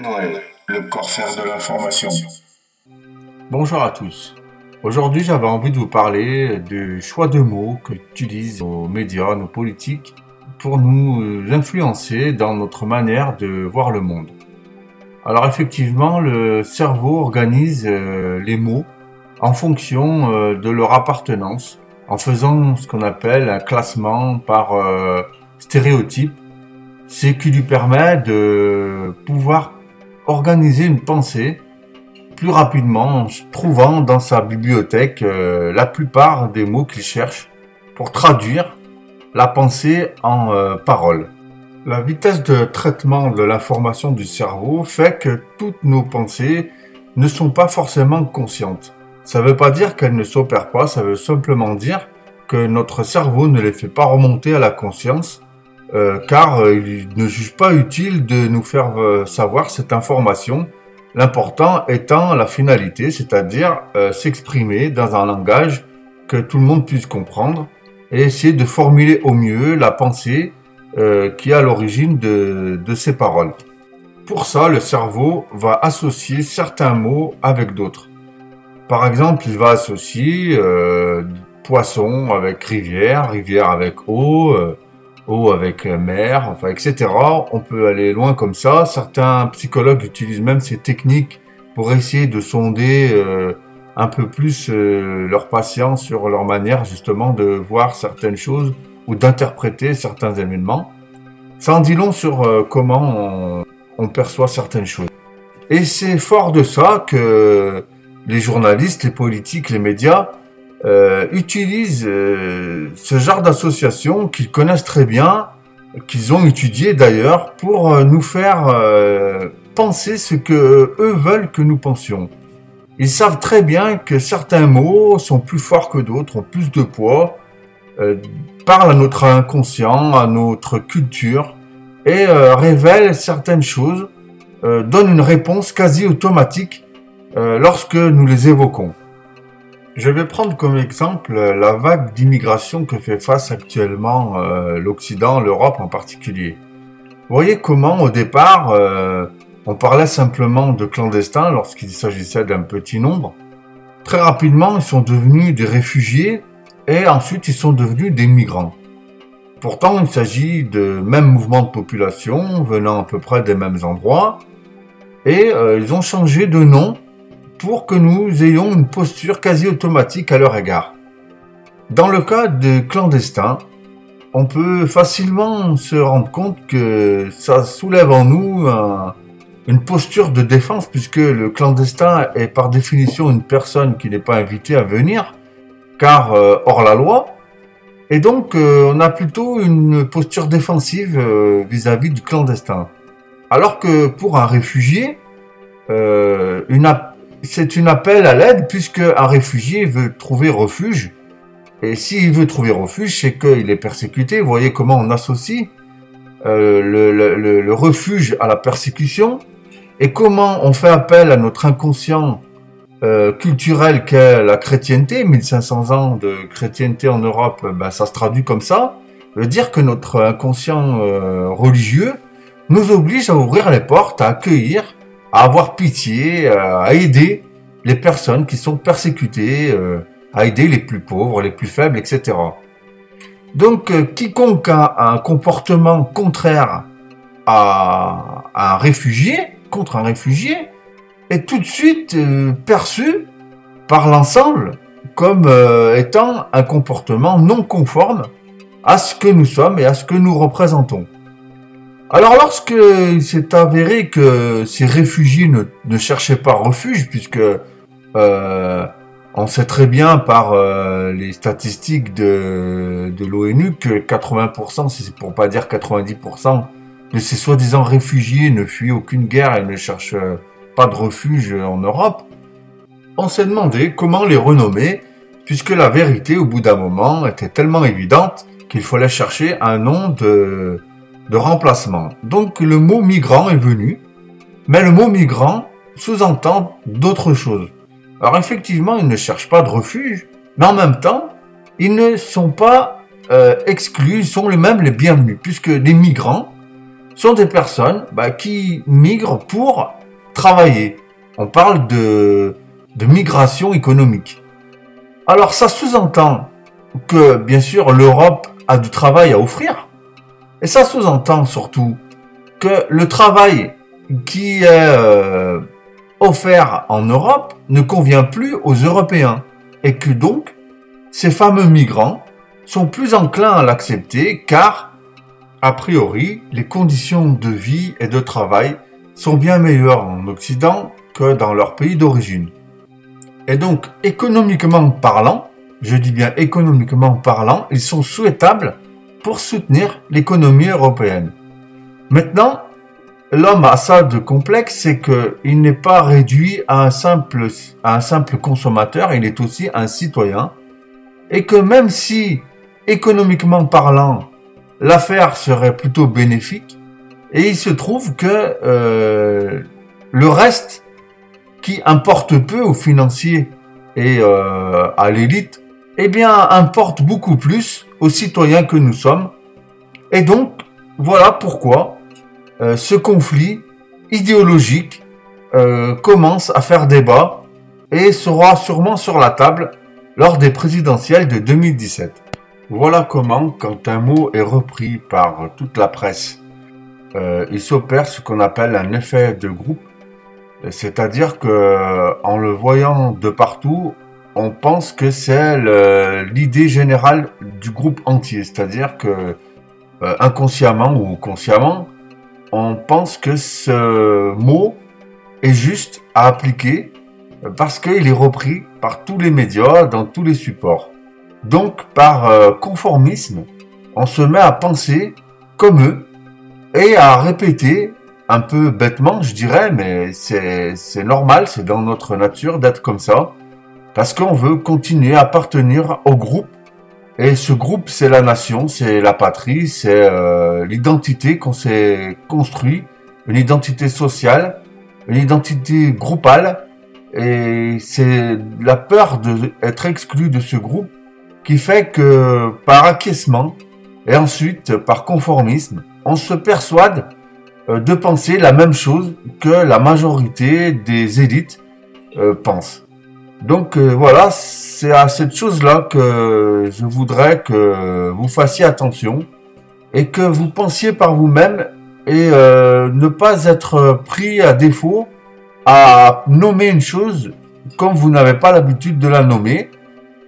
Noël, le corsaire de l'information. Bonjour à tous. Aujourd'hui, j'avais envie de vous parler du choix de mots que utilisent nos médias, nos politiques, pour nous influencer dans notre manière de voir le monde. Alors effectivement, le cerveau organise euh, les mots en fonction euh, de leur appartenance, en faisant ce qu'on appelle un classement par euh, stéréotype ce qui lui permet de pouvoir organiser une pensée plus rapidement en trouvant dans sa bibliothèque euh, la plupart des mots qu'il cherche pour traduire la pensée en euh, paroles. La vitesse de traitement de l'information du cerveau fait que toutes nos pensées ne sont pas forcément conscientes. Ça ne veut pas dire qu'elles ne s'opèrent pas, ça veut simplement dire que notre cerveau ne les fait pas remonter à la conscience euh, car euh, il ne juge pas utile de nous faire euh, savoir cette information, l'important étant la finalité, c'est-à-dire s'exprimer dans un langage que tout le monde puisse comprendre et essayer de formuler au mieux la pensée qui est à l'origine de, de ces paroles. Pour ça, le cerveau va associer certains mots avec d'autres. Par exemple, il va associer poisson avec rivière, rivière avec eau, eau avec mer, enfin, etc. On peut aller loin comme ça. Certains psychologues utilisent même ces techniques pour essayer de sonder euh, un peu plus euh, leurs patients sur leur manière justement de voir certaines choses ou d'interpréter certains événements. Ça en dit long sur euh, comment on, perçoit certaines choses. Et c'est fort de ça que les journalistes, les politiques, les médias euh, utilisent euh, ce genre d'association qu'ils connaissent très bien, qu'ils ont étudié d'ailleurs, pour euh, nous faire penser ce que eux veulent que nous pensions. Ils savent très bien que certains mots sont plus forts que d'autres, ont plus de poids, parlent à notre inconscient, à notre culture, et révèlent certaines choses, donnent une réponse quasi automatique lorsque nous les évoquons. Je vais prendre comme exemple la vague d'immigration que fait face actuellement euh, l'Occident, l'Europe en particulier. Vous voyez comment au départ euh, on parlait simplement de clandestins lorsqu'il s'agissait d'un petit nombre. Très rapidement ils sont devenus des réfugiés et ensuite ils sont devenus des migrants. Pourtant il s'agit de mêmes mouvements de population venant à peu près des mêmes endroits et euh, ils ont changé de nom pour que nous ayons une posture quasi automatique à leur égard. Dans le cas de clandestins, on peut facilement se rendre compte que ça soulève en nous une posture de défense puisque le clandestin est par définition une personne qui n'est pas invitée à venir car euh, hors la loi et donc euh, on a plutôt une posture défensive vis à -vis du clandestin. Alors que pour un réfugié, une, c'est une appel à l'aide puisque un réfugié veut trouver refuge. Et s'il veut trouver refuge, c'est qu'il est persécuté. Vous voyez comment on associe euh, le, refuge à la persécution et comment on fait appel à notre inconscient euh, culturel qu'est la chrétienté. 1500 ans de chrétienté en Europe, ben, ça se traduit comme ça. Veut dire que notre inconscient euh, religieux nous oblige à ouvrir les portes, à accueillir à avoir pitié, euh, à aider les personnes qui sont persécutées, euh, à aider les plus pauvres, les plus faibles, etc. Donc, euh, quiconque a un comportement contraire à, un réfugié, contre un réfugié, est tout de suite perçu par l'ensemble comme étant un comportement non conforme à ce que nous sommes et à ce que nous représentons. Alors lorsque il s'est avéré que ces réfugiés ne, cherchaient pas refuge, puisque euh, on sait très bien par euh, les statistiques de, de l'ONU que 80%, si c'est pour pas dire 90%, de ces soi-disant réfugiés ne fuient aucune guerre et ne cherchent pas de refuge en Europe, on s'est demandé comment les renommer, puisque la vérité au bout d'un moment était tellement évidente qu'il fallait chercher un nom de de remplacement. Donc le mot migrant est venu, mais le mot migrant sous-entend d'autres choses. Alors effectivement, ils ne cherchent pas de refuge, mais en même temps, ils ne sont pas euh, exclus, ils sont les mêmes les bienvenus, puisque les migrants sont des personnes bah, qui migrent pour travailler. On parle de, de migration économique. Alors ça sous-entend que, bien sûr, l'Europe a du travail à offrir. Et ça sous-entend surtout que le travail qui est euh, offert en Europe ne convient plus aux Européens. Et que donc, ces fameux migrants sont plus enclins à l'accepter car, a priori, les conditions de vie et de travail sont bien meilleures en Occident que dans leur pays d'origine. Et donc, économiquement parlant, je dis bien économiquement parlant, ils sont souhaitables pour soutenir l'économie européenne. Maintenant, l'homme a ça de complexe, c'est qu'il n'est pas réduit à un, simple, consommateur, il est aussi un citoyen. Et que même si, économiquement parlant, l'affaire serait plutôt bénéfique, et il se trouve que euh, le reste, qui importe peu aux financiers et euh, à l'élite, eh bien, importe beaucoup plus citoyens que nous sommes. Et donc, voilà pourquoi euh, ce conflit idéologique euh, commence à faire débat et sera sûrement sur la table lors des présidentielles de 2017. Voilà comment, quand un mot est repris par toute la presse, euh, il s'opère ce qu'on appelle un effet de groupe, c'est-à-dire que en le voyant de partout, on pense que c'est l'idée générale du groupe entier, c'est-à-dire que inconsciemment ou consciemment, on pense que ce mot est juste à appliquer parce qu'il est repris par tous les médias, dans tous les supports. Donc, par euh, conformisme, on se met à penser comme eux et à répéter un peu bêtement, je dirais, mais c'est normal, c'est dans notre nature d'être comme ça, parce qu'on veut continuer à appartenir au groupe et ce groupe, c'est la nation, c'est la patrie, c'est euh, l'identité qu'on s'est construit, une identité sociale, une identité groupale. Et c'est la peur d'être exclu de ce groupe qui fait que par acquiescement et ensuite par conformisme, on se persuade euh, de penser la même chose que la majorité des élites euh, pensent. Donc euh, voilà, c'est à cette chose-là que je voudrais que vous fassiez attention et que vous pensiez par vous-même et euh, ne pas être pris à défaut à nommer une chose comme vous n'avez pas l'habitude de la nommer.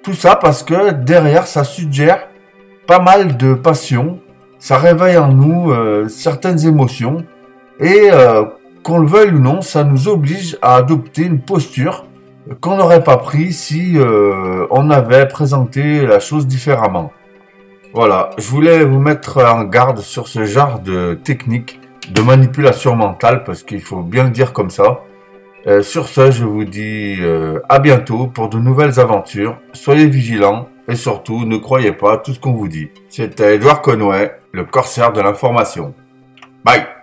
Tout ça parce que derrière, ça suggère pas mal de passion, ça réveille en nous euh, certaines émotions et qu'on le veuille ou non, ça nous oblige à adopter une posture qu'on n'aurait pas pris si euh, on avait présenté la chose différemment. Voilà, je voulais vous mettre en garde sur ce genre de technique de manipulation mentale parce qu'il faut bien le dire comme ça. Euh, sur ce, je vous dis euh, à bientôt pour de nouvelles aventures. Soyez vigilants et surtout ne croyez pas tout ce qu'on vous dit. C'était Edouard Conway, le corsaire de l'information. Bye